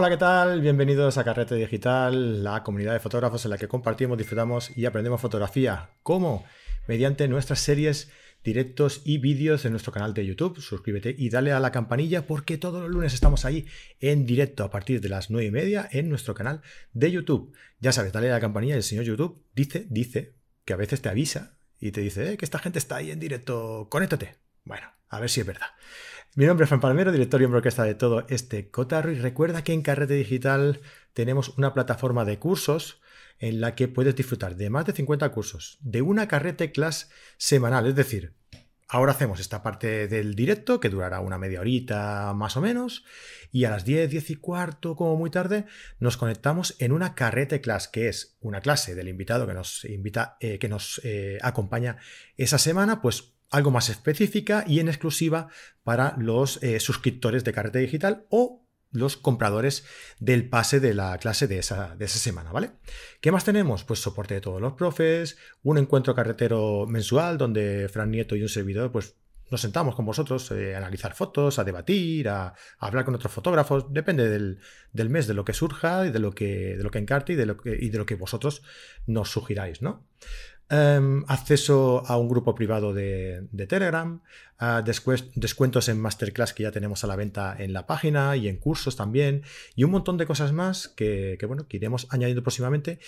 Hola, ¿qué tal? Bienvenidos a Carrete Digital, la comunidad de fotógrafos en la que compartimos, disfrutamos y aprendemos fotografía. ¿Cómo? Mediante nuestras series, directos y vídeos en nuestro canal de YouTube. Suscríbete y dale a la campanilla porque todos los lunes estamos ahí en directo a partir de las 9 y media en nuestro canal de YouTube. Ya sabes, dale a la campanilla y el señor YouTube dice, dice que a veces te avisa y te dice eh, que esta gente está ahí en directo, conéctate. Bueno, a ver si es verdad. Mi nombre es Fran Palmero, director y orquesta de todo este cotarro y recuerda que en Carrete Digital tenemos una plataforma de cursos en la que puedes disfrutar de más de 50 cursos, de una carrete class semanal, es decir, ahora hacemos esta parte del directo que durará una media horita más o menos y a las 10, 10 y cuarto como muy tarde nos conectamos en una carrete class que es una clase del invitado que nos invita, eh, que nos eh, acompaña esa semana, pues algo más específica y en exclusiva para los eh, suscriptores de Carrete Digital o los compradores del pase de la clase de esa, de esa, semana, ¿vale? ¿Qué más tenemos? Pues soporte de todos los profes, un encuentro carretero mensual donde Fran Nieto y un servidor pues nos sentamos con vosotros eh, a analizar fotos, a debatir, a, hablar con otros fotógrafos, depende del, mes, de lo que surja y de lo que, de lo que encarte y de lo que, y de lo que vosotros nos sugiráis, ¿no? Em, acceso a un grupo privado de, Telegram, descuentos en Masterclass que ya tenemos a la venta en la página y en cursos también, y un montón de cosas más que, bueno, que iremos añadiendo próximamente.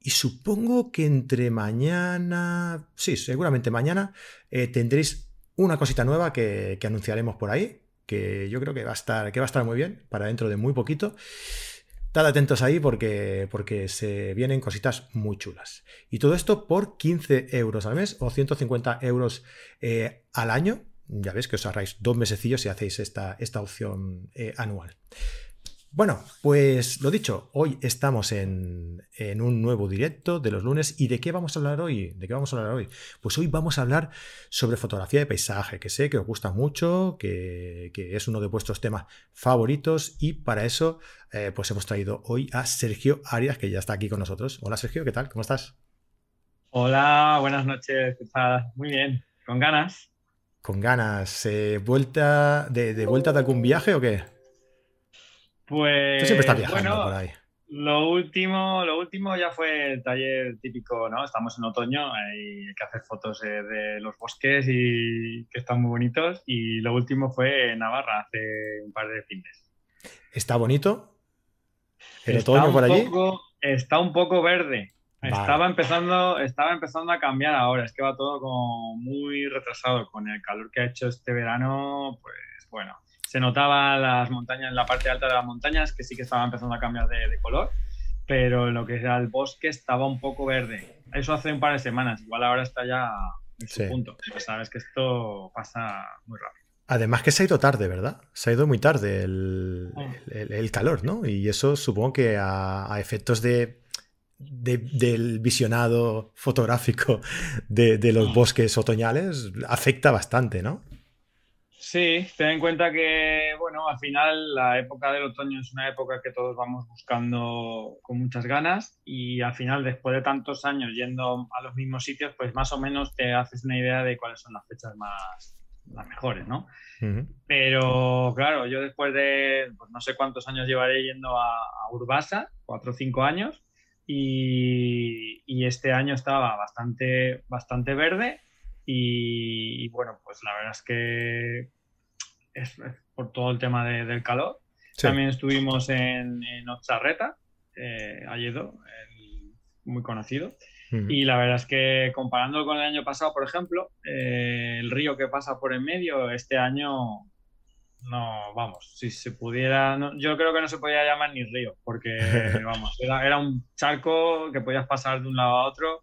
Y supongo que entre mañana, sí, seguramente mañana, eh, tendréis una cosita nueva que, que, anunciaremos por ahí, que yo creo que va a estar, que va a estar muy bien para dentro de muy poquito. Estad atentos ahí porque, porque se vienen cositas muy chulas. Y todo esto por 15 euros al mes o 150 euros eh, al año. Ya veis que os ahorráis dos mesecillos si hacéis esta, esta opción eh, anual. Bueno, pues lo dicho, hoy estamos en, un nuevo directo de los lunes. ¿Y de qué vamos a hablar hoy? ¿De qué vamos a hablar hoy? Pues hoy vamos a hablar sobre fotografía de paisaje, que sé que os gusta mucho, que, es uno de vuestros temas favoritos. Y para eso, eh, pues hemos traído hoy a Sergio Arias, que ya está aquí con nosotros. Hola Sergio, ¿qué tal? ¿Cómo estás? Hola, buenas noches. Muy bien, con ganas. Con ganas. Eh, ¿Vuelta de, de vuelta de algún viaje o qué? Pues. siempre estás viajando por ahí. Lo último, lo último ya fue el taller típico, ¿no? Estamos en otoño, hay que hacer fotos eh, de los bosques y que están muy bonitos. Y lo último fue en Navarra hace un par de fines. ¿Está bonito? ¿El otoño por allí? está un poco verde. Estaba empezando, estaba empezando a cambiar ahora. Es que va todo como muy retrasado con el calor que ha hecho este verano. Pues bueno, se notaba las montañas, en la parte alta de las montañas, que sí que estaba empezando a cambiar de, color, pero lo que era el bosque estaba un poco verde. Eso hace un par de semanas, igual ahora está ya en su punto. sabes que esto pasa muy rápido. Además que se ha ido tarde, ¿verdad? Se ha ido muy tarde el, calor, ¿no? Y eso supongo que a, efectos de, del visionado fotográfico de, de, los bosques otoñales afecta bastante, ¿no? Sí, ten en cuenta que, bueno, al final la época del otoño es una época que todos vamos buscando con muchas ganas y al final, después de tantos años yendo a los mismos sitios, pues más o menos te haces una idea de cuáles son las fechas más, las mejores, ¿no? Pero claro, yo después de, pues no sé cuántos años llevaré yendo a, Urbasa, cuatro o cinco años, y, y, este año estaba bastante, bastante verde y, bueno, pues la verdad es que es, por todo el tema del calor. También estuvimos en, en Ocharreta, eh, muy conocido. Y la verdad es que comparando con el año pasado, por ejemplo, eh, el río que pasa por en medio, este año no, vamos, si se pudiera, yo creo que no se podía llamar ni río, porque, vamos, era, era, un charco que podías pasar de un lado a otro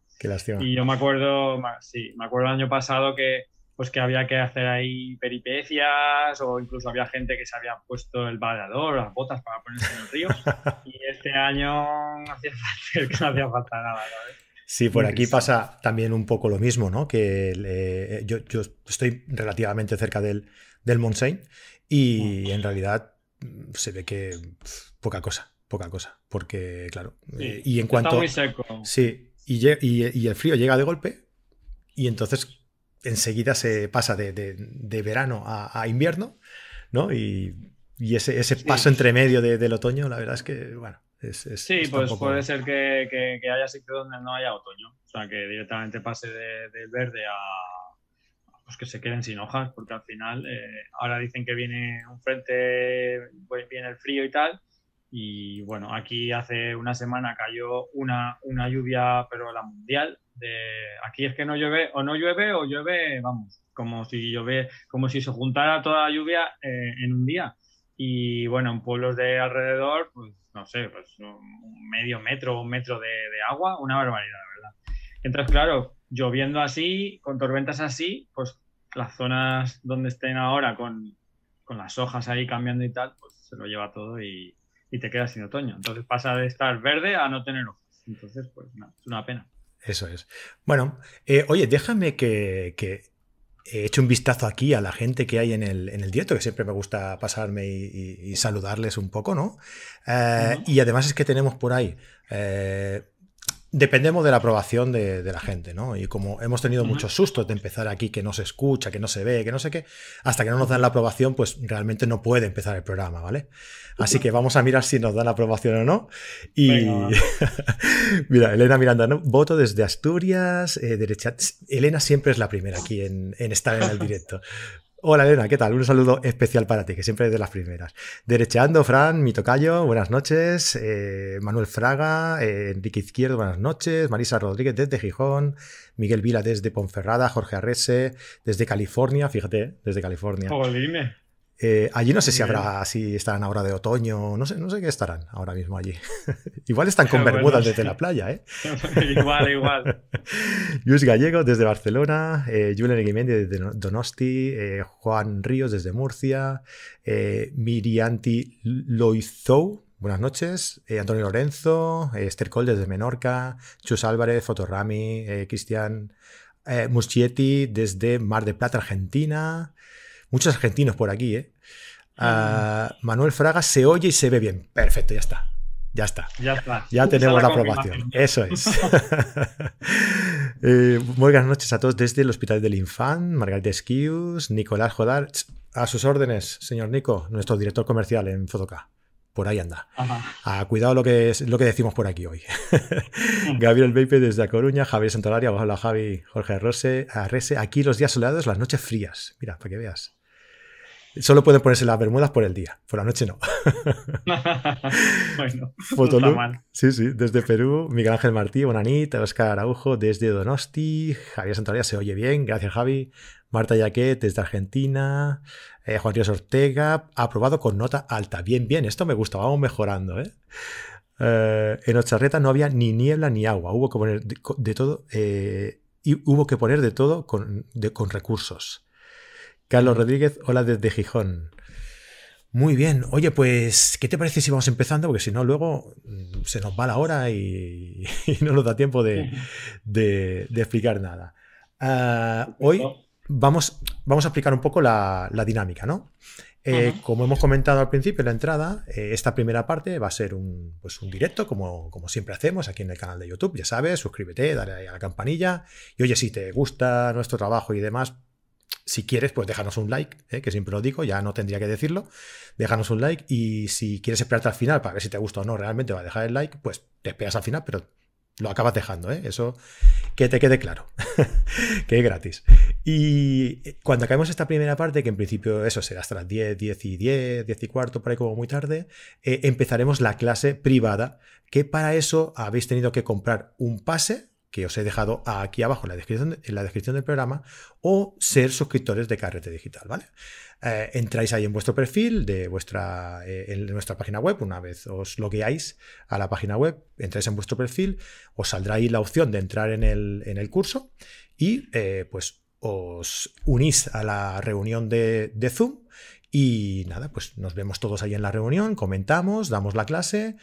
y yo me acuerdo, sí, me acuerdo el año pasado que pues que había que hacer ahí peripecias o incluso había gente que se había puesto el baleador, las botas para ponerse en el río y este año no hacía falta, no hacía falta nada. Sí, por aquí pasa también un poco lo mismo, ¿no? Que yo, yo, estoy relativamente cerca del, del Montseny y en realidad mm, se ve que poca cosa, poca cosa, porque claro, eh, y en cuanto... Está muy seco. Sí, y, el frío llega de golpe y entonces enseguida se pasa de, verano a, invierno, ¿no? Y, y ese, ese paso entre medio del otoño, la verdad es que, bueno, es, sí, pues puede ser que, que, haya sitio donde no haya otoño. O sea, que directamente pase del verde a pues que se queden sin hojas, porque al final eh, ahora dicen que viene un frente, pues, viene el frío y tal. Y bueno, aquí hace una semana cayó una, una lluvia, pero la mundial. De, aquí es que no llueve, o no llueve, o llueve, vamos, como si llueve, como si se juntara toda la lluvia eh, en un día. Y bueno, en pueblos de alrededor, pues no sé, pues un medio metro, un metro de, agua, una barbaridad, ¿verdad? Entonces, claro, lloviendo así, con tormentas así, pues las zonas donde estén ahora con, las hojas ahí cambiando y tal, pues se lo lleva todo y, te quedas sin otoño. Entonces pasa de estar verde a no tener hojas. Entonces, pues es una pena. Eso es. Bueno, eh, oye, déjame que, he hecho un vistazo aquí a la gente que hay en el, en el directo, que siempre me gusta pasarme y, saludarles un poco, ¿no? Eh, y además es que tenemos por ahí eh, Dependemos de la aprobación de, la gente, ¿no? Y como hemos tenido muchos sustos de empezar aquí, que no se escucha, que no se ve, que no sé qué, hasta que no nos dan la aprobación, pues realmente no puede empezar el programa, ¿vale? Así que vamos a mirar si nos dan la aprobación o no. Y mira, Elena Miranda, ¿no? voto desde Asturias, eh, derecha. Elena siempre es la primera aquí en, en estar en el directo. Hola Elena, ¿qué tal? Un saludo especial para ti, que siempre es de las primeras. Derecheando, Fran, mi tocayo, buenas noches. Eh, Manuel Fraga, eh, Enrique Izquierdo, buenas noches. Marisa Rodríguez desde Gijón. Miguel Vila desde Ponferrada. Jorge Arrese desde California, fíjate, desde California. dime. Eh, allí no sé si habrá, si estarán ahora de otoño, no sé, no sé qué estarán ahora mismo allí. igual están con bermudas desde la playa, ¿eh? igual, igual. Luis Gallego desde Barcelona, eh, Julen Eguimendi desde Donosti, eh, Juan Ríos desde Murcia, eh, Mirianti Loizou, buenas noches, Antonio Lorenzo, Esther Col desde Menorca, Chus Álvarez, Fotorami, Cristian Muschietti desde Mar de Plata, Argentina. Muchos argentinos por aquí, ¿eh? Ah, Manuel Fraga se oye y se ve bien. Perfecto, ya está. Ya está. Ya está. Ya tenemos la, aprobación. Eso es. eh, buenas noches a todos desde el Hospital del Infant, Margarita Esquius, Nicolás Jodar. A sus órdenes, señor Nico, nuestro director comercial en Fotoca. Por ahí anda. Ah, cuidado lo que, es, lo que decimos por aquí hoy. Gabriel Beipe desde A Coruña, Javier Santolaria, hola Javi, Jorge Arrese, Arrese. Aquí los días soleados, las noches frías. Mira, para que veas. Solo pueden ponerse las bermudas por el día, por la noche no. bueno, Fotolú, sí, sí, desde Perú, Miguel Ángel Martí, Bonanita, Oscar Araujo, desde Donosti, Javier Santoria se oye bien, gracias Javi, Marta Yaquet desde Argentina, eh, Juan Ríos Ortega, aprobado con nota alta, bien, bien, esto me gusta, vamos mejorando, ¿eh? eh en Ocharreta no había ni niebla ni agua, hubo que poner de, todo, eh, y hubo que poner de todo con, con recursos. Carlos Rodríguez, hola desde Gijón. Muy bien, oye, pues, ¿qué te parece si vamos empezando? Porque si no, luego mm, se nos va la hora y, no nos da tiempo de, explicar nada. Ah, hoy vamos, vamos a explicar un poco la, dinámica, ¿no? Eh, como hemos comentado al principio en la entrada, eh, esta primera parte va a ser un, pues un directo, como, como, siempre hacemos aquí en el canal de YouTube. Ya sabes, suscríbete, dale a la campanilla. Y oye, si te gusta nuestro trabajo y demás, si quieres, pues déjanos un like, ¿eh? que siempre lo digo, ya no tendría que decirlo. Déjanos un like y si quieres esperarte al final para ver si te gusta o no realmente va a dejar el like, pues te esperas al final, pero lo acabas dejando, ¿eh? Eso que te quede claro, que es gratis. Y cuando acabemos esta primera parte, que en principio eso será hasta las 10, 10 y 10, 10 y cuarto, por ahí como muy tarde, eh, empezaremos la clase privada, que para eso habéis tenido que comprar un pase que os he dejado aquí abajo en la descripción, del programa, o ser suscriptores de Carrete Digital, ¿vale? Eh, entráis ahí en vuestro perfil de vuestra, eh, en nuestra página web, una vez os logueáis a la página web, entráis en vuestro perfil, os saldrá ahí la opción de entrar en el, curso y eh, pues os unís a la reunión de, de Zoom y nada, pues nos vemos todos ahí en la reunión, comentamos, damos la clase,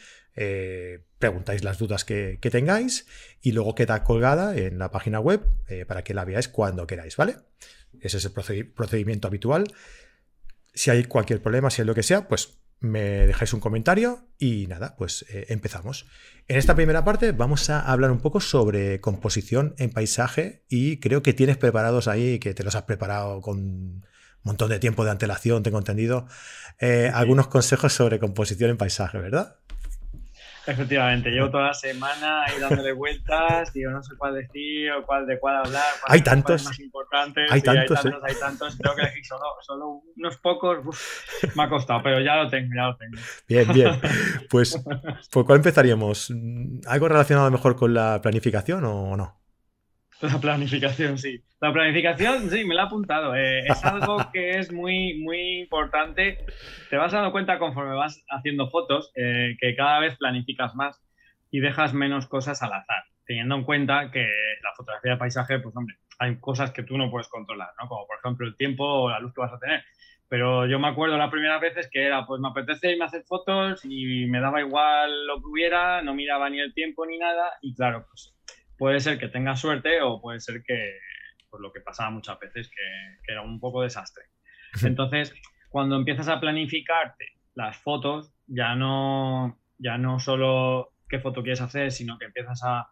preguntáis las dudas que, tengáis y luego queda colgada en la página web eh, para que la veáis cuando queráis, ¿vale? Ese es el procedimiento habitual. Si hay cualquier problema, si hay lo que sea, pues me dejáis un comentario y nada, pues eh, empezamos. En esta primera parte vamos a hablar un poco sobre composición en paisaje y creo que tienes preparados ahí, que te los has preparado con montón de tiempo de antelación, tengo entendido, eh, algunos consejos sobre composición en paisaje, ¿verdad? Efectivamente, llevo toda la semana ahí dándole vueltas, digo, no sé cuál decir o cuál de cuál hablar. hay tantos. Más importantes, hay, tantos, hay tantos, hay tantos, Tengo que elegir solo, solo unos pocos. me ha costado, pero ya lo tengo, ya lo tengo. Bien, bien. Pues, ¿por cuál empezaríamos? ¿Algo relacionado mejor con la planificación o no? La planificación, sí. La planificación, sí, me la he apuntado. Eh, es algo que es muy, muy importante. Te vas dando cuenta conforme vas haciendo fotos eh, que cada vez planificas más y dejas menos cosas al azar, teniendo en cuenta que la fotografía de paisaje, pues hombre, hay cosas que tú no puedes controlar, ¿no? Como por ejemplo el tiempo o la luz que vas a tener. Pero yo me acuerdo las primeras veces que era, pues me apetece irme a hacer fotos y me daba igual lo que hubiera, no miraba ni el tiempo ni nada y claro, pues puede ser que tengas suerte o puede ser que, pues lo que pasaba muchas veces, que, era un poco desastre. Entonces, cuando empiezas a planificarte las fotos, ya no, ya no solo qué foto quieres hacer, sino que empiezas a,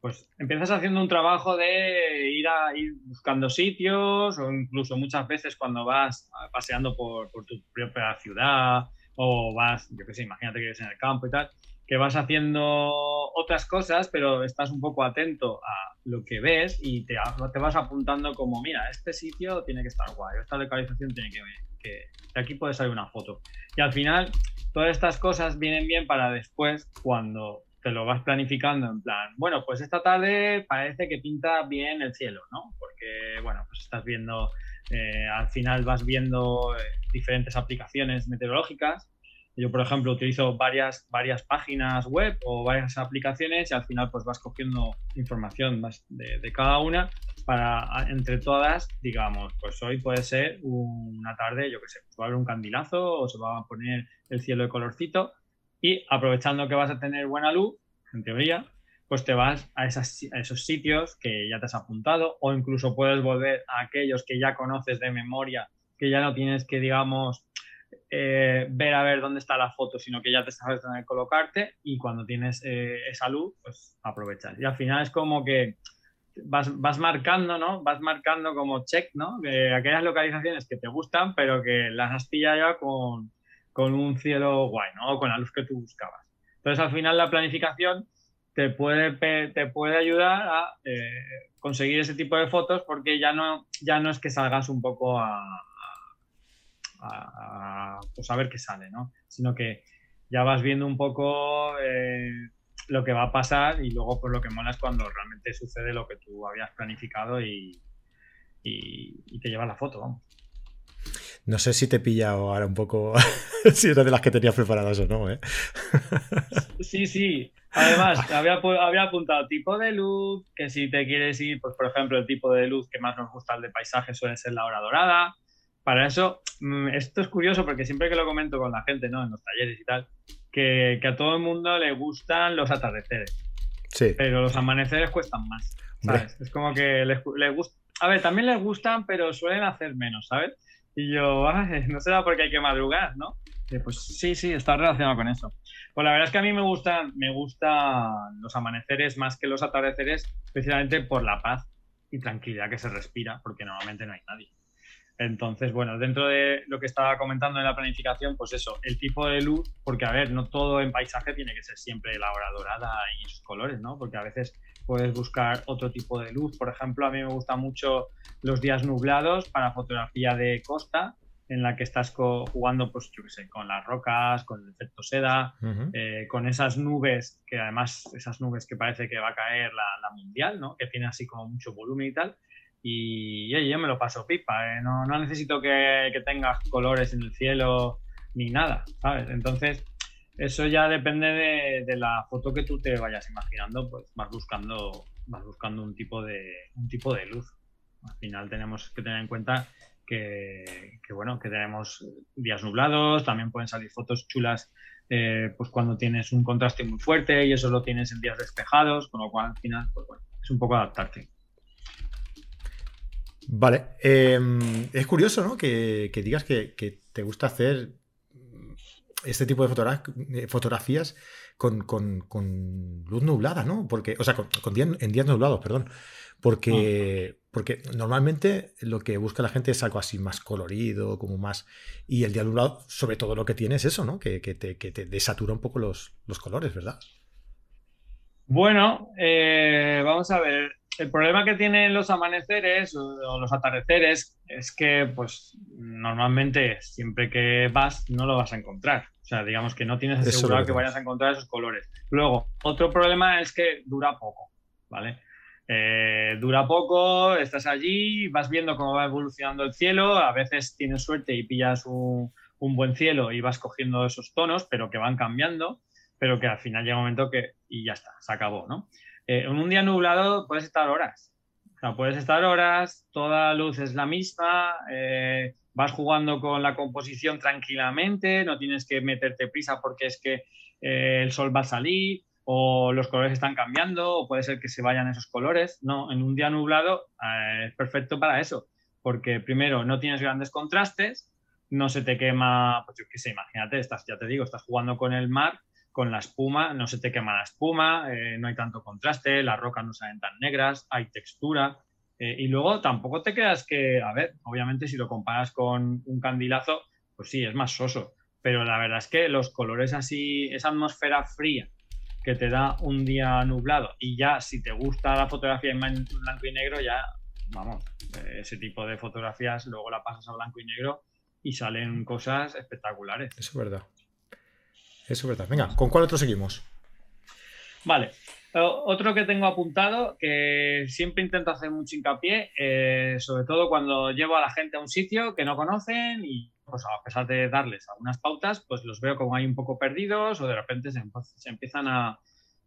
pues empiezas haciendo un trabajo de ir a ir buscando sitios o incluso muchas veces cuando vas paseando por, por tu propia ciudad o vas, yo qué sé, imagínate que eres en el campo y tal, que vas haciendo otras cosas, pero estás un poco atento a lo que ves y te, te vas apuntando como, mira, este sitio tiene que estar guay, esta localización tiene que, que, que aquí puede salir una foto. Y al final, todas estas cosas vienen bien para después, cuando te lo vas planificando en plan, bueno, pues esta tarde parece que pinta bien el cielo, ¿no? Porque, bueno, pues estás viendo, eh, al final vas viendo eh, diferentes aplicaciones meteorológicas yo, por ejemplo, utilizo varias, varias páginas web o varias aplicaciones y al final pues vas cogiendo información más de, cada una para, entre todas, digamos, pues hoy puede ser una tarde, yo que sé, pues va a haber un candilazo o se va a poner el cielo de colorcito y aprovechando que vas a tener buena luz, en teoría, pues te vas a, esas, a esos sitios que ya te has apuntado o incluso puedes volver a aquellos que ya conoces de memoria, que ya no tienes que, digamos, eh, ver a ver dónde está la foto, sino que ya te sabes dónde colocarte y cuando tienes eh, esa luz, pues aprovechas. Y al final es como que vas, vas marcando, ¿no? Vas marcando como check, ¿no? De aquellas localizaciones que te gustan, pero que las has pillado ya con, con un cielo guay, ¿no? O con la luz que tú buscabas. Entonces al final la planificación te puede, te puede ayudar a eh, conseguir ese tipo de fotos porque ya no, ya no es que salgas un poco a, a, pues ver qué sale, ¿no? Sino que ya vas viendo un poco eh, lo que va a pasar y luego pues lo que mola es cuando realmente sucede lo que tú habías planificado y, te lleva la foto, vamos. No sé si te he pillado ahora un poco, si eres de las que tenías preparadas o no, ¿eh? Sí, sí. Además, había, había, apuntado tipo de luz, que si te quieres ir, pues por ejemplo, el tipo de luz que más nos gusta el de paisaje suele ser la hora dorada. Para eso, mm, esto es curioso porque siempre que lo comento con la gente, ¿no? En los talleres y tal, que, a todo el mundo le gustan los atardeceres. Sí. Pero los amaneceres cuestan más. ¿Sabes? Es como que les, les gusta. A ver, también les gustan, pero suelen hacer menos, ¿sabes? Y yo, no será porque hay que madrugar, ¿no? pues sí, sí, está relacionado con eso. Pues la verdad es que a mí me gustan, me gustan los amaneceres más que los atardeceres, especialmente por la paz y tranquilidad que se respira, porque normalmente no hay nadie. Entonces, bueno, dentro de lo que estaba comentando en la planificación, pues eso, el tipo de luz, porque a ver, no todo en paisaje tiene que ser siempre la hora dorada y sus colores, ¿no? Porque a veces puedes buscar otro tipo de luz. Por ejemplo, a mí me gustan mucho los días nublados para fotografía de costa, en la que estás jugando, pues yo qué sé, con las rocas, con el efecto seda, eh, con esas nubes, que además, esas nubes que parece que va a caer la, la mundial, ¿no? Que tiene así como mucho volumen y tal y yo me lo paso pipa, ¿eh? no, necesito que, tengas colores en el cielo ni nada, ¿sabes? Entonces, eso ya depende de, la foto que tú te vayas imaginando, pues vas buscando, vas buscando un tipo de, un tipo de luz. Al final tenemos que tener en cuenta que, bueno, que tenemos días nublados, también pueden salir fotos chulas eh, pues cuando tienes un contraste muy fuerte y eso lo tienes en días despejados, con lo cual al final, pues bueno, es un poco adaptarte. Vale. Em, es curioso, ¿no? Que, digas que, te gusta hacer este tipo de fotografías con, luz nublada, ¿no? Porque, o sea, con, en días nublados, perdón. Porque, ah. porque normalmente lo que busca la gente es algo así más colorido, como más. Y el día nublado, sobre todo lo que tiene es eso, ¿no? Que, te, que te, desatura un poco los, los colores, ¿verdad? Bueno, eh, vamos a ver. El problema que tienen los amaneceres o los atardeceres es que, pues, normalmente siempre que vas no lo vas a encontrar. O sea, digamos que no tienes asegurado que vayas a encontrar esos colores. Luego, otro problema es que dura poco, ¿vale? Eh, dura poco, estás allí, vas viendo cómo va evolucionando el cielo, a veces tienes suerte y pillas un, buen cielo y vas cogiendo esos tonos, pero que van cambiando, pero que al final llega un momento que y ya está, se acabó, ¿no? Eh, en un día nublado puedes estar horas. O sea, puedes estar horas, toda luz es la misma, eh, vas jugando con la composición tranquilamente, no tienes que meterte prisa porque es que eh, el sol va a salir o los colores están cambiando o puede ser que se vayan esos colores. No, en un día nublado es perfecto para eso, porque primero no tienes grandes contrastes, no se te quema, pues yo qué sé, imagínate, estás, ya te digo, estás jugando con el mar con la espuma, no se te quema la espuma, eh, no hay tanto contraste, las rocas no salen tan negras, hay textura. Eh, y luego tampoco te creas que, a ver, obviamente si lo comparas con un candilazo, pues sí, es más soso. Pero la verdad es que los colores así, esa atmósfera fría que te da un día nublado y ya si te gusta la fotografía en blanco y negro, ya, vamos, eh, ese tipo de fotografías luego la pasas a blanco y negro y salen cosas espectaculares. Es verdad. Eso es verdad. Venga, ¿con cuál otro seguimos? Vale. Otro que tengo apuntado, que siempre intento hacer mucho hincapié, eh, sobre todo cuando llevo a la gente a un sitio que no conocen y pues a pesar de darles algunas pautas, pues los veo como ahí un poco perdidos o de repente se, empiezan a,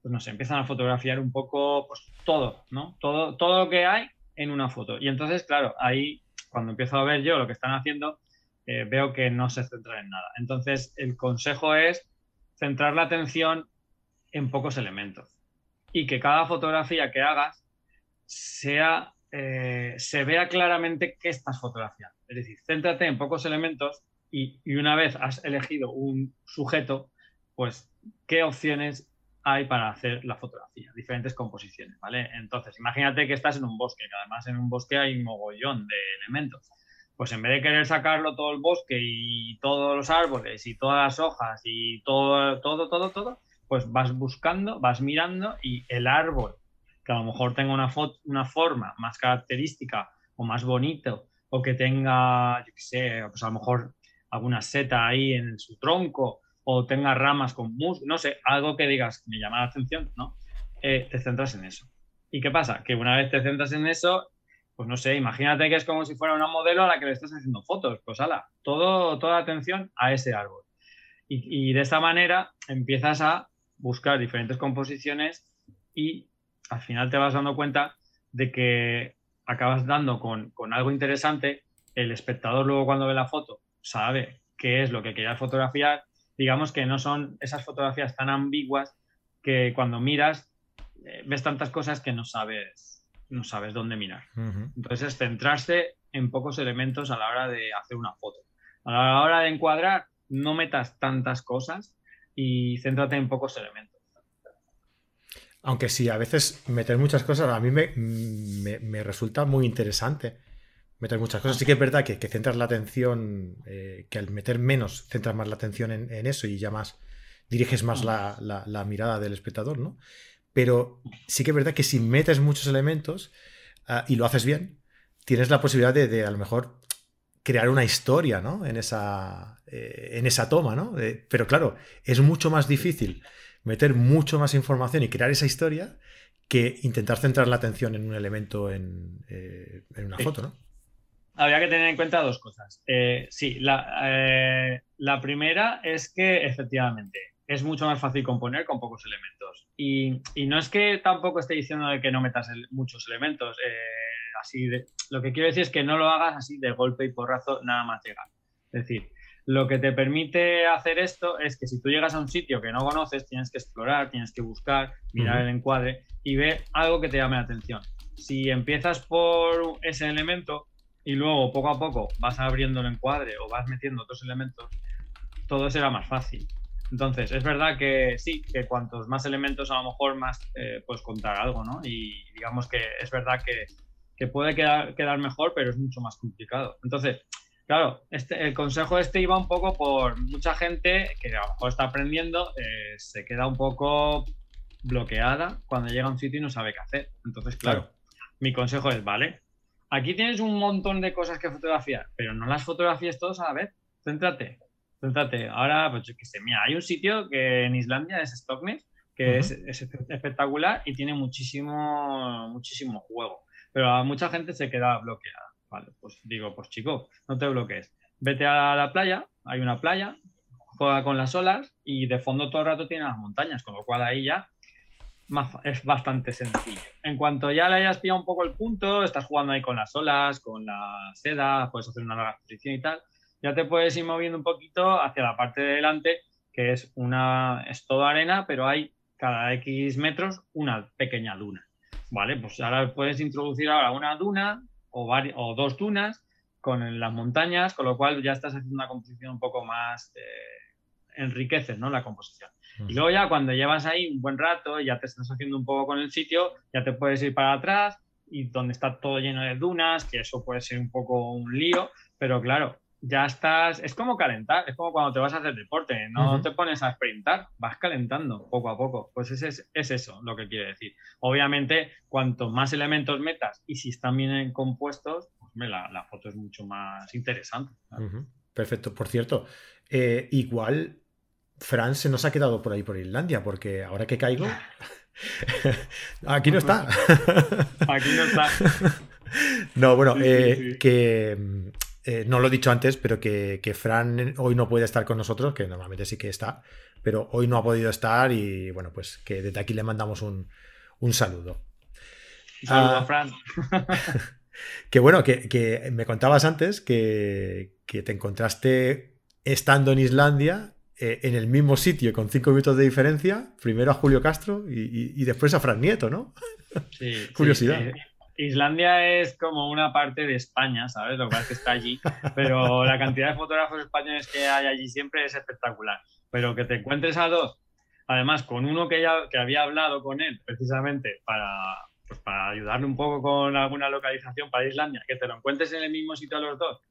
pues no sé, empiezan a fotografiar un poco pues todo, ¿no? Todo, todo lo que hay en una foto. Y entonces, claro, ahí cuando empiezo a ver yo lo que están haciendo, eh, veo que no se centran en nada. Entonces, el consejo es centrar la atención en pocos elementos y que cada fotografía que hagas sea, eh, se vea claramente qué estás fotografiando. Es decir, céntrate en pocos elementos y, una vez has elegido un sujeto, pues qué opciones hay para hacer la fotografía, diferentes composiciones, ¿vale? Entonces, imagínate que estás en un bosque, que además en un bosque hay un mogollón de elementos pues en vez de querer sacarlo todo el bosque y todos los árboles y todas las hojas y todo, todo, todo, todo, pues vas buscando, vas mirando y el árbol, que a lo mejor tenga una, una forma más característica o más bonito, o que tenga, yo qué sé, pues a lo mejor alguna seta ahí en su tronco, o tenga ramas con mus, no sé, algo que digas me llama la atención, ¿no? Eh, te centras en eso. ¿Y qué pasa? Que una vez te centras en eso, pues no sé, imagínate que es como si fuera una modelo a la que le estás haciendo fotos. Pues ala, todo, toda atención a ese árbol. Y, de esta manera empiezas a buscar diferentes composiciones y al final te vas dando cuenta de que acabas dando con, algo interesante. El espectador luego cuando ve la foto sabe qué es lo que quería fotografiar. Digamos que no son esas fotografías tan ambiguas que cuando miras eh, ves tantas cosas que no sabes no sabes dónde mirar. Entonces es centrarse en pocos elementos a la hora de hacer una foto. A la hora de encuadrar, no metas tantas cosas y céntrate en pocos elementos. Aunque sí, a veces meter muchas cosas a mí me, resulta muy interesante. Meter muchas cosas. Sí que es verdad que, que centras la atención, eh, que al meter menos centras más la atención en, eso y ya más diriges más la, la mirada del espectador, ¿no? Pero sí que es verdad que si metes muchos elementos ah, y lo haces bien, tienes la posibilidad de, a lo mejor crear una historia ¿no? en, esa, eh, en esa toma. ¿no? pero claro, es mucho más difícil meter mucho más información y crear esa historia que intentar centrar la atención en un elemento en, eh, una foto. ¿no? Habría que tener en cuenta dos cosas. Eh, sí, la, la primera es que efectivamente es mucho más fácil componer con pocos elementos. Y, no es que tampoco esté diciendo de que no metas muchos elementos. Eh, así de, lo que quiero decir es que no lo hagas así de golpe y porrazo nada más llegar. Es decir, lo que te permite hacer esto es que si tú llegas a un sitio que no conoces, tienes que explorar, tienes que buscar, mirar el encuadre y ver algo que te llame la atención. Si empiezas por ese elemento y luego poco a poco vas abriendo el encuadre o vas metiendo otros elementos, todo será más fácil. Entonces, es verdad que sí, que cuantos más elementos, a lo mejor más eh, puedes contar algo, ¿no? Y digamos que es verdad que, que puede quedar, quedar mejor, pero es mucho más complicado. Entonces, claro, este, el consejo este iba un poco por mucha gente que a lo mejor está aprendiendo, eh, se queda un poco bloqueada cuando llega a un sitio y no sabe qué hacer. Entonces, claro, mi consejo es, vale, aquí tienes un montón de cosas que fotografiar, pero no las fotografías todas a la vez. Céntrate, céntrate. Ahora, pues yo qué sé, mira, hay un sitio que en Islandia es Stockness, que es, espectacular y tiene muchísimo, muchísimo juego. Pero a mucha gente se queda bloqueada. Vale, pues digo, pues chico, no te bloquees. Vete a la playa, hay una playa, juega con las olas y de fondo todo el rato tiene las montañas, con lo cual ahí ya es bastante sencillo. En cuanto ya le hayas pillado un poco el punto, estás jugando ahí con las olas, con la seda, puedes hacer una larga exposición y tal, ya te puedes ir moviendo un poquito hacia la parte de delante, que es una es toda arena, pero hay cada X metros una pequeña duna. Vale, pues ahora puedes introducir ahora una duna o, o dos dunas con las montañas, con lo cual ya estás haciendo una composición un poco más, eh, enriqueces ¿no? la composición. Y luego ya cuando llevas ahí un buen rato, ya te estás haciendo un poco con el sitio, ya te puedes ir para atrás y donde está todo lleno de dunas, que eso puede ser un poco un lío, pero claro, ya estás, es como calentar, es como cuando te vas a hacer deporte, no te pones a sprintar, vas calentando poco a poco. Pues es, es, eso lo que quiere decir. Obviamente, cuanto más elementos metas y si están bien compuestos, pues la, la, foto es mucho más interesante. Perfecto. Por cierto, eh, igual Fran se nos ha quedado por ahí por Islandia, porque ahora que caigo. aquí no está. aquí no está. no, bueno, eh, que eh, no lo he dicho antes, pero que, Fran hoy no puede estar con nosotros, que normalmente sí que está, pero hoy no ha podido estar y bueno, pues que desde aquí le mandamos un, saludo. Saludo a Fran. que bueno, que, me contabas antes que, que te encontraste estando en Islandia eh, en el mismo sitio con cinco minutos de diferencia, primero a Julio Castro y, después a Fran Nieto, ¿no? Sí, Curiosidad. Islandia es como una parte de España, ¿sabes? Lo que pasa es que está allí, pero la cantidad de fotógrafos españoles que hay allí siempre es espectacular. Pero que te encuentres a dos, además con uno que ya que había hablado con él precisamente para, pues para ayudarle un poco con alguna localización para Islandia, que te lo encuentres en el mismo sitio a los dos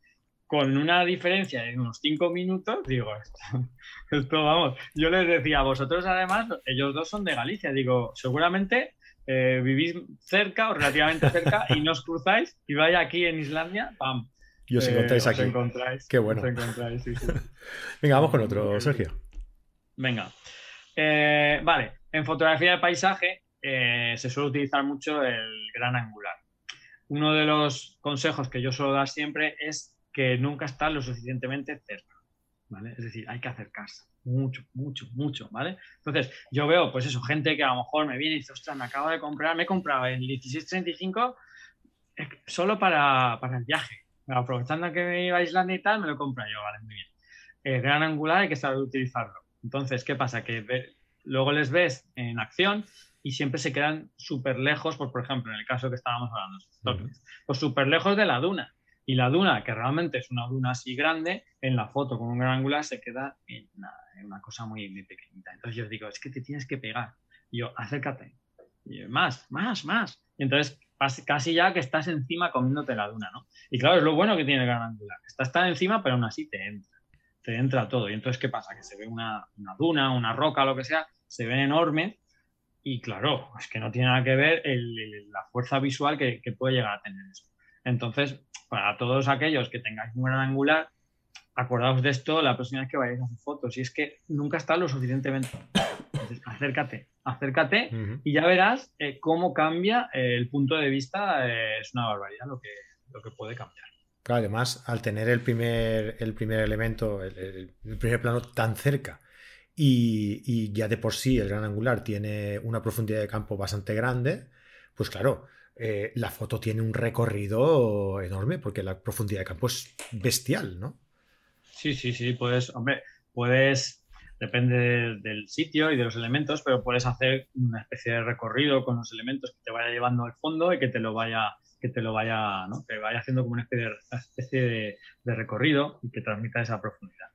con una diferencia de unos cinco minutos, digo, esto, vamos, yo les decía, vosotros además, ellos dos son de Galicia, digo, seguramente eh, vivís cerca o relativamente cerca y no os cruzáis y vaya aquí en Islandia, ¡pam! Y os encontráis eh, aquí. encontráis, Qué bueno. Venga, vamos con otro, Sergio. Venga. Eh, vale, en fotografía de paisaje se suele utilizar mucho el gran angular. Uno de los consejos que yo suelo dar siempre es que nunca está lo suficientemente cerca. ¿Vale? Es decir, hay que acercarse mucho, mucho, mucho, ¿vale? Entonces, yo veo, pues eso, gente que a lo mejor me viene y dice, ostras, me acabo de comprar, me he comprado el 1635 eh, solo para, para el viaje. Aprovechando que me iba a Islandia y tal, me lo compro yo, vale, muy bien. El gran angular hay que saber utilizarlo. Entonces, ¿qué pasa? Que luego les ves en acción y siempre se quedan súper lejos, pues, por ejemplo, en el caso que estábamos hablando, pues súper lejos de la duna. Y la duna, que realmente es una duna así grande, en la foto con un gran angular se queda en una, cosa muy, pequeñita. Entonces yo digo, es que te tienes que pegar. Y yo, acércate. Y más, más, más. Y entonces casi ya que estás encima comiéndote la duna, ¿no? Y claro, es lo bueno que tiene el gran angular. Estás tan encima, pero aún así te entra. Te entra todo. Y entonces, ¿qué pasa? Que se ve una, duna, una roca, lo que sea, se ve enorme. Y claro, es que no tiene nada que ver la fuerza visual que, que puede llegar a tener eso. Entonces, para todos aquellos que tengáis un gran angular, acordaos de esto la próxima vez que vayáis a hacer fotos. Y es que nunca está lo suficientemente. acércate, acércate y ya verás eh, cómo cambia eh, el punto de vista. Eh, es una barbaridad lo que, lo que puede cambiar. Claro, además, al tener el primer, el primer elemento, el, primer plano tan cerca, y, y, ya de por sí el gran angular tiene una profundidad de campo bastante grande, pues claro, la foto tiene un recorrido enorme porque la profundidad de campo es bestial, ¿no? Sí, sí, sí, puedes, hombre, puedes, depende del sitio y de los elementos, pero puedes hacer una especie de recorrido con los elementos que te vaya llevando al fondo y que te lo vaya, que te lo vaya, ¿no? Que vaya haciendo como una especie de, especie de, recorrido y que transmita esa profundidad.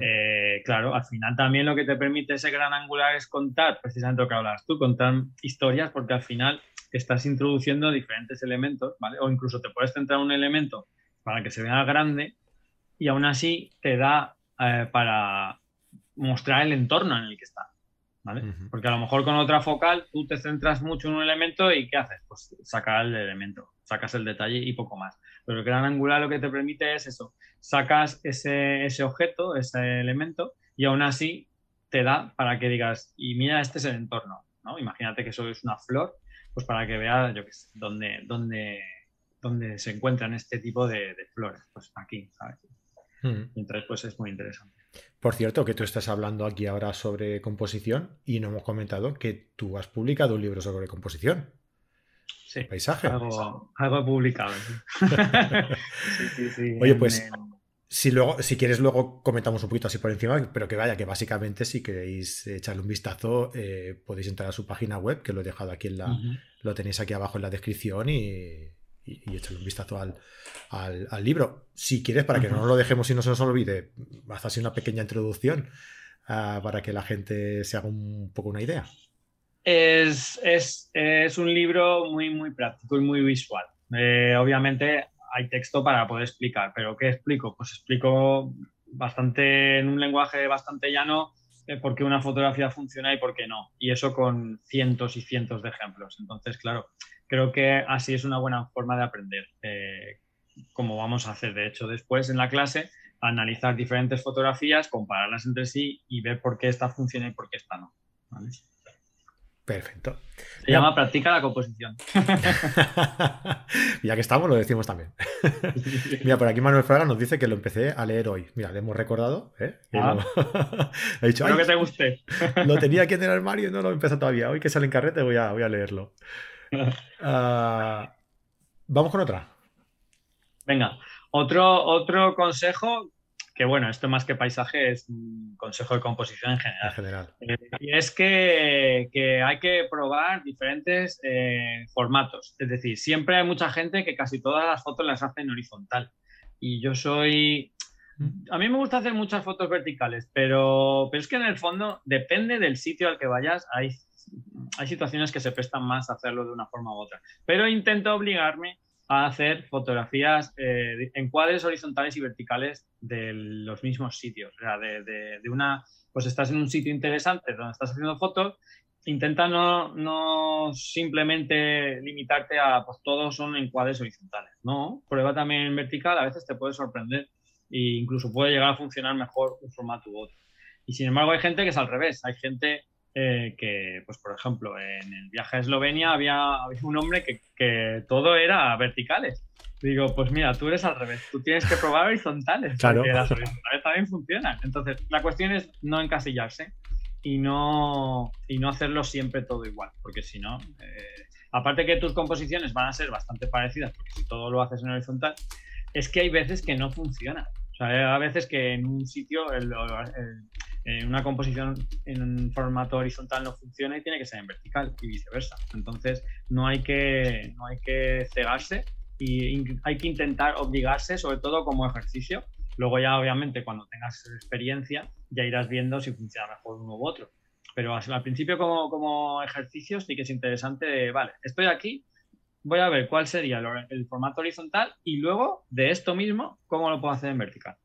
Eh, claro, al final también lo que te permite ese gran angular es contar, precisamente lo que hablas tú, contar historias, porque al final estás introduciendo diferentes elementos, ¿vale? O incluso te puedes centrar en un elemento para que se vea grande y aún así te da eh, para mostrar el entorno en el que está. ¿Vale? Porque a lo mejor con otra focal tú te centras mucho en un elemento y ¿qué haces? Pues sacar el elemento, sacas el detalle y poco más. Pero el gran angular lo que te permite es eso, sacas ese, ese objeto, ese elemento y aún así te da para que digas, y mira, este es el entorno, ¿no? Imagínate que eso es una flor, pues para que veas, yo qué sé, dónde, dónde, dónde se encuentran este tipo de, flores, pues aquí, ¿sabes? Entonces, pues es muy interesante. Por cierto, que tú estás hablando aquí ahora sobre composición y no hemos comentado que tú has publicado un libro sobre composición. Sí. Paisaje. Algo, algo publicado. sí, sí, Oye, pues si, luego, si quieres luego comentamos un poquito así por encima, pero que vaya, que básicamente si queréis echarle un vistazo eh, podéis entrar a su página web, que lo he dejado aquí en la... Lo tenéis aquí abajo en la descripción y, y, echarle un vistazo al, al, libro. Si quieres, para que no lo dejemos y no se nos olvide, haz así una pequeña introducción ah, para que la gente se haga un poco una idea. Es, es, es un libro muy, muy práctico y muy visual. Eh, obviamente hay texto para poder explicar, pero ¿qué explico? Pues explico bastante en un lenguaje bastante llano eh, por qué una fotografía funciona y por qué no. Y eso con cientos y cientos de ejemplos. Entonces, claro, creo que así es una buena forma de aprender, eh, como vamos a hacer de hecho después en la clase, analizar diferentes fotografías, compararlas entre sí y ver por qué esta funciona y por qué esta no. Perfecto. Se llama Practica la composición. ya que estamos, lo decimos también. Mira, por aquí Manuel Fraga nos dice que lo empecé a leer hoy. Mira, le hemos recordado. ¿eh? Ah. He dicho, Espero que te guste. lo tenía aquí en el armario y no lo he empezado todavía. Hoy que sale en carrete voy a, voy a leerlo. Ah, vamos con otra. Venga, otro, otro consejo, que bueno, esto más que paisaje es un consejo de composición en general. Eh, y es que, hay que probar diferentes eh, formatos. Es decir, siempre hay mucha gente que casi todas las fotos las hace en horizontal. Y yo soy... A mí me gusta hacer muchas fotos verticales, pero, pero es que en el fondo depende del sitio al que vayas. Hay hay situaciones que se prestan más a hacerlo de una forma u otra. Pero intento obligarme a hacer fotografías, eh, encuadres horizontales y verticales de los mismos sitios. O sea, de, una, pues estás en un sitio interesante donde estás haciendo fotos, intenta no, no simplemente limitarte a, pues todos son encuadres horizontales. No, prueba también en vertical, a veces te puede sorprender e incluso puede llegar a funcionar mejor un formato u otro. Y sin embargo hay gente que es al revés, hay gente eh, que, pues por ejemplo, en el viaje a Eslovenia había, un hombre que, todo era verticales. Digo, pues mira, tú eres al revés, tú tienes que probar horizontales, claro. porque las horizontales también funcionan. Entonces, la cuestión es no encasillarse y no, y no hacerlo siempre todo igual, porque si no, eh, aparte que tus composiciones van a ser bastante parecidas, porque si todo lo haces en horizontal, es que hay veces que no funciona. O sea, a veces que en un sitio el, una composición en formato horizontal no funciona y tiene que ser en vertical y viceversa. Entonces, no hay que, no hay que cegarse y hay que intentar obligarse, sobre todo como ejercicio. Luego ya, obviamente, cuando tengas experiencia, ya irás viendo si funciona mejor uno u otro. Pero al principio, como, como ejercicio, sí que es interesante, vale, estoy aquí, voy a ver cuál sería el formato horizontal y luego, de esto mismo, cómo lo puedo hacer en vertical.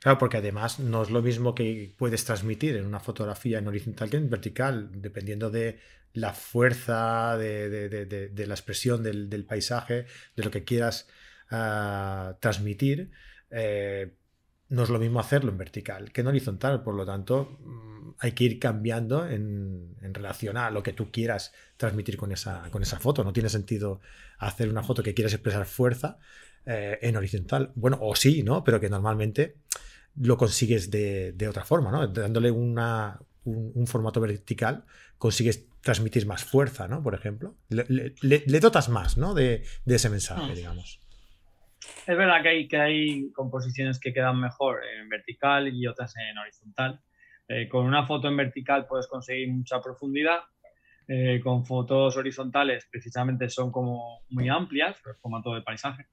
Claro, porque además no es lo mismo que puedes transmitir en una fotografía en horizontal que en vertical, dependiendo de la fuerza, de, la expresión del, paisaje, de lo que quieras ah, transmitir. Eh, no es lo mismo hacerlo en vertical que en horizontal, por lo tanto mm, hay que ir cambiando en, relación a lo que tú quieras transmitir con esa, con esa foto. No tiene sentido hacer una foto que quieres expresar fuerza eh, en horizontal. Bueno, o sí, ¿no? Pero que normalmente lo consigues de, otra forma, ¿no? Dándole una, un, formato vertical, consigues transmitir más fuerza, ¿no? Por ejemplo. Le, dotas más, ¿no? De, ese mensaje, hmm. digamos. Es verdad que hay, que hay composiciones que quedan mejor en vertical y otras en horizontal. Eh, con una foto en vertical puedes conseguir mucha profundidad. Eh, con fotos horizontales, precisamente son como muy amplias, el formato de paisaje.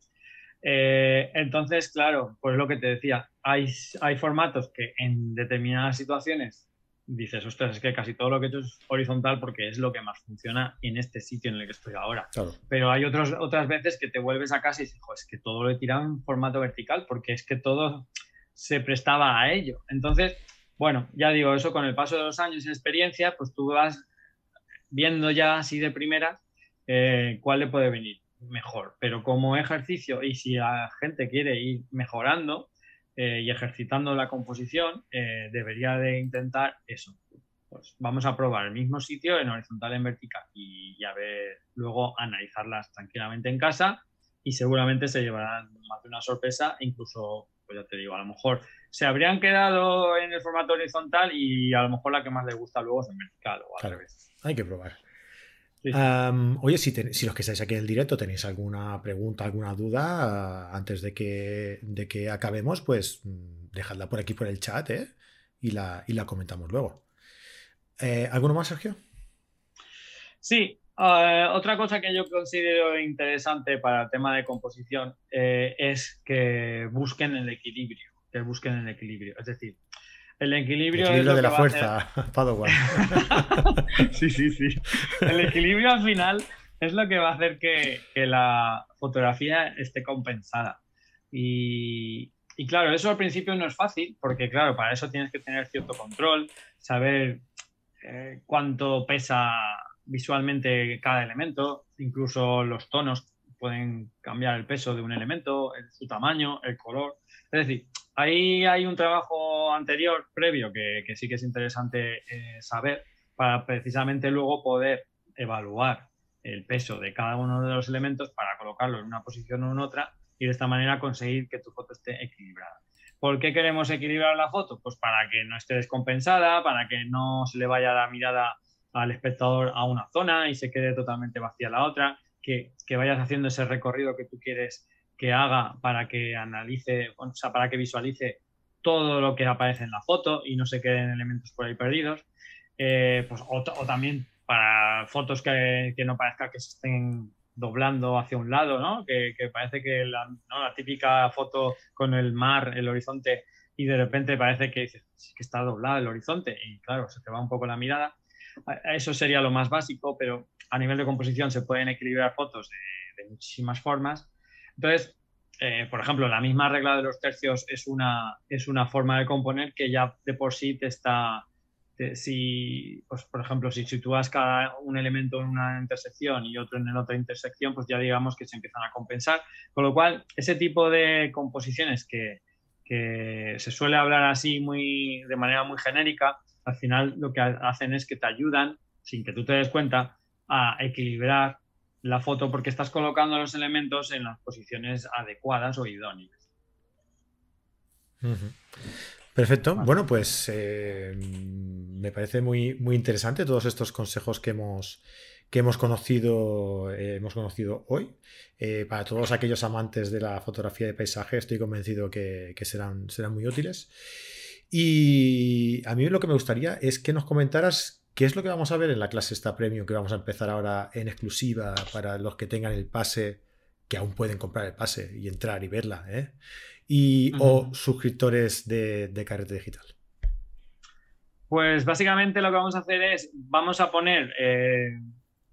Eh, entonces, claro, pues lo que te decía, hay, hay formatos que en determinadas situaciones dices, ostras, es que casi todo lo que he hecho es horizontal porque es lo que más funciona en este sitio en el que estoy ahora. Pero hay otros, otras veces que te vuelves a casa y dices, es que todo lo he tirado en formato vertical porque es que todo se prestaba a ello. Entonces, bueno, ya digo, eso con el paso de los años y experiencia, pues tú vas viendo ya así de primera eh, cuál le puede venir mejor. Pero como ejercicio, y si la gente quiere ir mejorando eh, y ejercitando la composición, eh, debería de intentar eso. Pues vamos a probar el mismo sitio en horizontal y en vertical y ya ver, luego analizarlas tranquilamente en casa y seguramente se llevarán más de una sorpresa, incluso, pues ya te digo, a lo mejor se habrían quedado en el formato horizontal y a lo mejor la que más les gusta luego es en vertical o al revés. Hay que probar oye, si, si, los que estáis aquí en el directo tenéis alguna pregunta, alguna duda, ah, antes de que, de que acabemos, pues mm, dejadla por aquí por el chat ¿eh? y, la, y la comentamos luego. Eh, ¿Alguno más, Sergio? Sí, eh, otra cosa que yo considero interesante para el tema de composición es que busquen el equilibrio, que busquen el equilibrio. Es decir, el equilibrio, de la fuerza, Padawan. sí, sí, sí. El equilibrio al final es lo que va a hacer que, la fotografía esté compensada. Y, claro, eso al principio no es fácil, porque claro, para eso tienes que tener cierto control, saber eh, cuánto pesa visualmente cada elemento, incluso los tonos pueden cambiar el peso de un elemento, su tamaño, el color. Es decir, Ahí hay un trabajo anterior, previo, que, sí que es interesante eh, saber para precisamente luego poder evaluar el peso de cada uno de los elementos para colocarlo en una posición o en otra y de esta manera conseguir que tu foto esté equilibrada. ¿Por qué queremos equilibrar la foto? Pues para que no esté descompensada, para que no se le vaya la mirada al espectador a una zona y se quede totalmente vacía la otra, que, que vayas haciendo ese recorrido que tú quieres que haga para que analice, o sea, para que visualice todo lo que aparece en la foto y no se queden elementos por ahí perdidos. Eh, pues, o, también para fotos que, que, no parezca que se estén doblando hacia un lado, ¿no? Que, que parece que la, ¿no? la, típica foto con el mar, el horizonte, y de repente parece que, que está doblado el horizonte y claro, se te va un poco la mirada. Eso sería lo más básico, pero a nivel de composición se pueden equilibrar fotos de, de muchísimas formas entonces, eh, por ejemplo, la misma regla de los tercios es una, es una forma de componer que ya de por sí te está, si, pues, por ejemplo, si sitúas cada un elemento en una intersección y otro en otra intersección, pues ya digamos que se empiezan a compensar. Con lo cual, ese tipo de composiciones que, que se suele hablar así muy, de manera muy genérica, al final lo que hacen es que te ayudan, sin que tú te des cuenta, a equilibrar la foto porque estás colocando los elementos en las posiciones adecuadas o idóneas. Perfecto. Bueno, pues eh, me parece muy, muy interesante todos estos consejos que hemos, que hemos conocido, eh, hemos conocido hoy. Eh, para todos aquellos amantes de la fotografía de paisaje, estoy convencido que, que, serán, serán muy útiles. Y a mí lo que me gustaría es que nos comentaras ¿Qué es lo que vamos a ver en la clase esta premium que vamos a empezar ahora en exclusiva para los que tengan el pase, que aún pueden comprar el pase y entrar y verla? ¿eh? Y, O suscriptores de, de Carrete Digital. Pues básicamente lo que vamos a hacer es, vamos a poner eh,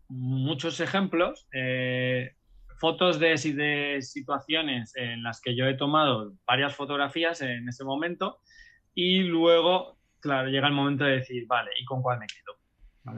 muchos ejemplos, eh, fotos de, de, situaciones en las que yo he tomado varias fotografías en ese momento y luego claro, llega el momento de decir, vale, ¿y con cuál me quedo?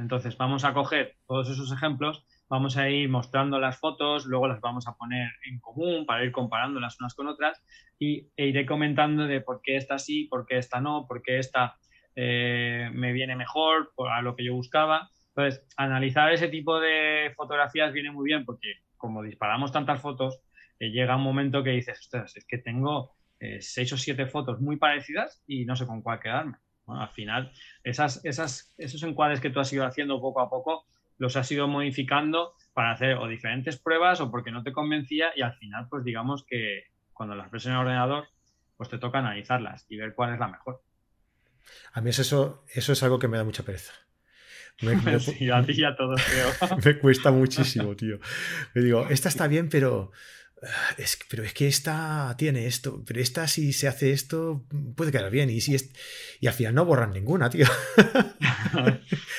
entonces vamos a coger todos esos ejemplos, vamos a ir mostrando las fotos, luego las vamos a poner en común para ir comparándolas unas con otras y, e iré comentando de por qué esta sí, por qué esta no, por qué esta eh, me viene mejor a lo que yo buscaba. Entonces, analizar ese tipo de fotografías viene muy bien porque como disparamos tantas fotos, eh, llega un momento que dices, ostras, es que tengo eh, seis o siete fotos muy parecidas y no sé con cuál quedarme al final, esas, esas, esos encuadres que tú has ido haciendo poco a poco, los has ido modificando para hacer o diferentes pruebas o porque no te convencía y al final, pues digamos que cuando las ves en el ordenador, pues te toca analizarlas y ver cuál es la mejor. A mí eso, eso es algo que me da mucha pereza. Me, sí, a ti ya creo. me cuesta muchísimo, tío. Me digo, esta está bien, pero es, pero es que esta tiene esto, pero esta si se hace esto puede quedar bien y si es, y al final no borran ninguna, tío.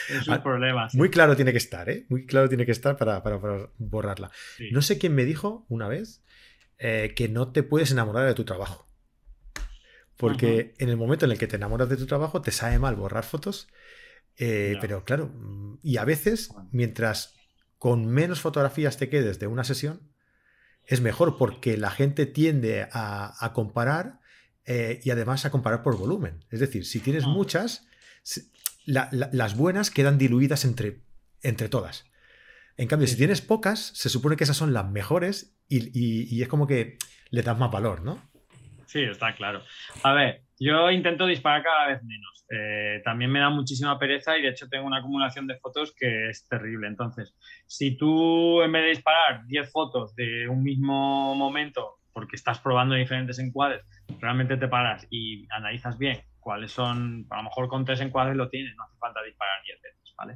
es un ah, problema. Muy claro tiene que estar, ¿eh? Muy claro tiene que estar para, borrarla. No sé quién me dijo una vez eh, que no te puedes enamorar de tu trabajo. Porque en el momento en el que te enamoras de tu trabajo, te sabe mal borrar fotos. Eh, pero claro, y a veces, mientras con menos fotografías te quedes de una sesión, es mejor porque la gente tiende a, comparar eh, y además a comparar por volumen. Es decir, si tienes muchas, las buenas quedan diluidas entre, entre todas. En cambio, si tienes pocas, se supone que esas son las mejores y, es como que le das más valor, ¿no? Sí, está claro. A ver, yo intento disparar cada vez menos. Eh, también me da muchísima pereza y de hecho tengo una acumulación de fotos que es terrible. Entonces, si tú en vez de disparar 10 fotos de un mismo momento, porque estás probando diferentes encuadres, realmente te paras y analizas bien cuáles son, a lo mejor con tres encuadres lo tienes, no hace falta disparar 10 veces, ¿vale?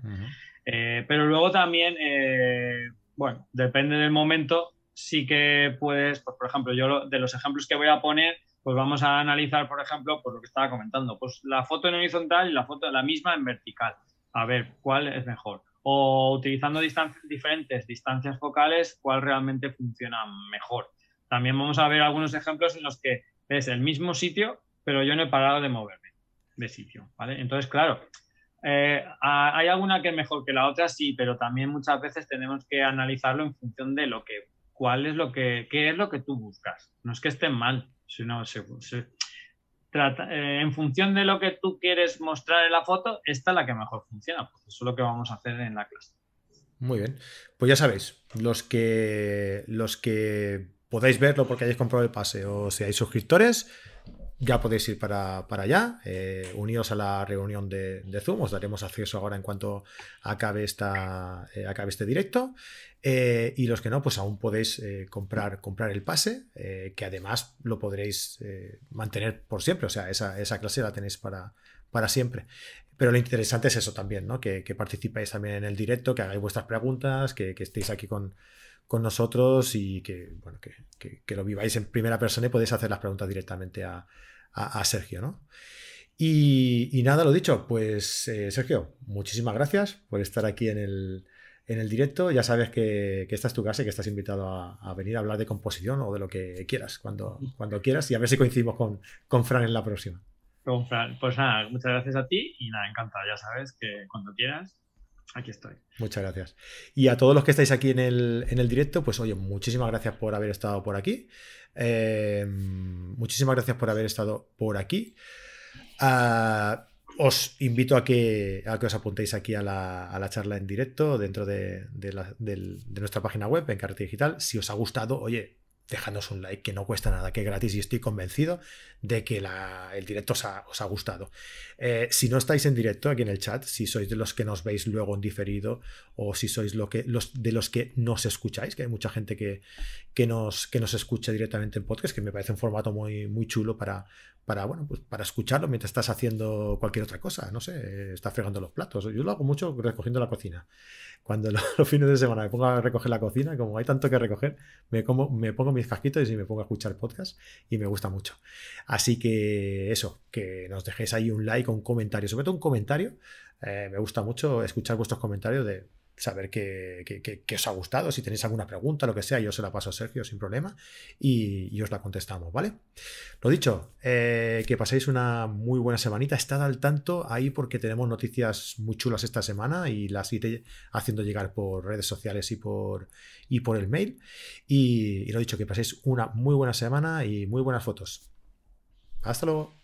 Eh, pero luego también, eh, bueno, depende del momento, sí que puedes, pues, por ejemplo, yo de los ejemplos que voy a poner, pues vamos a analizar, por ejemplo, por lo que estaba comentando, pues la foto en horizontal y la foto la misma en vertical. A ver, ¿cuál es mejor? O utilizando diferentes distancias focales, ¿cuál realmente funciona mejor? También vamos a ver algunos ejemplos en los que es el mismo sitio, pero yo no he parado de moverme de sitio, ¿vale? Entonces, claro, eh, ¿Hay alguna que es mejor que la otra? Sí, pero también muchas veces tenemos que analizarlo en función de lo que, cuál es lo que, qué es lo que tú buscas. No es que estén mal, sino se, trata, eh, en función de lo que tú quieres mostrar en la foto, esta es la que mejor funciona. Eso es lo que vamos a hacer en la clase. Muy bien. Pues ya sabéis, los que, los que podáis verlo porque hayáis comprado el pase o seáis suscriptores, ya podéis ir para, allá, eh, unidos a la reunión de, Zoom, os daremos acceso ahora en cuanto acabe, esta, eh, acabe este directo. Eh, y los que no, pues aún podéis comprar, comprar el pase, que además lo podréis mantener por siempre, o sea, esa, clase la tenéis para, para siempre. Pero lo interesante es eso también, ¿no? Que, participáis también en el directo, que hagáis vuestras preguntas, que, estéis aquí con, nosotros y que, bueno, que, lo viváis en primera persona y podéis hacer las preguntas directamente a, a, Sergio, ¿no? Y, nada, lo dicho, pues eh, Sergio, muchísimas gracias por estar aquí en el, en el directo. Ya sabes que, esta es tu casa y que estás invitado a, venir a hablar de composición o de lo que quieras, cuando, cuando quieras, y a ver si coincidimos con, con Fran en la próxima. Con Fran, pues nada, muchas gracias a ti y nada, encantado, ya sabes que cuando quieras aquí estoy. Muchas gracias. Y a todos los que estáis aquí en el, en el directo, pues oye, muchísimas gracias por haber estado por aquí. Eh, muchísimas gracias por haber estado por aquí. Ah, os invito a que, a que os apuntéis aquí a la, charla en directo dentro de, nuestra página web en Carrete Digital. Si os ha gustado, oye, dejadnos un like que no cuesta nada, que es gratis y estoy convencido de que el directo os ha, gustado. Eh, si no estáis en directo aquí en el chat, si sois de los que nos veis luego en diferido o si sois lo que, los, de los que nos escucháis, que hay mucha gente que, que, nos, que nos escucha directamente en podcast, que me parece un formato muy, muy chulo para, para, bueno, pues para escucharlo mientras estás haciendo cualquier otra cosa, no sé, estás fregando los platos. Yo lo hago mucho recogiendo la cocina cuando los, fines de semana me pongo a recoger la cocina, como hay tanto que recoger, me, como, me pongo mis casquitos y me pongo a escuchar podcast y me gusta mucho. Así que eso, que nos dejéis ahí un like un comentario, sobre todo un comentario. Eh, me gusta mucho escuchar vuestros comentarios de saber qué, os ha gustado. Si tenéis alguna pregunta, lo que sea, yo se la paso a Sergio sin problema y, os la contestamos, ¿vale? Lo dicho, eh, que paséis una muy buena semanita. Estad al tanto ahí porque tenemos noticias muy chulas esta semana y las iré haciendo llegar por redes sociales y por, y por el mail. Y, y lo dicho, que paséis una muy buena semana y muy buenas fotos. Hasta luego.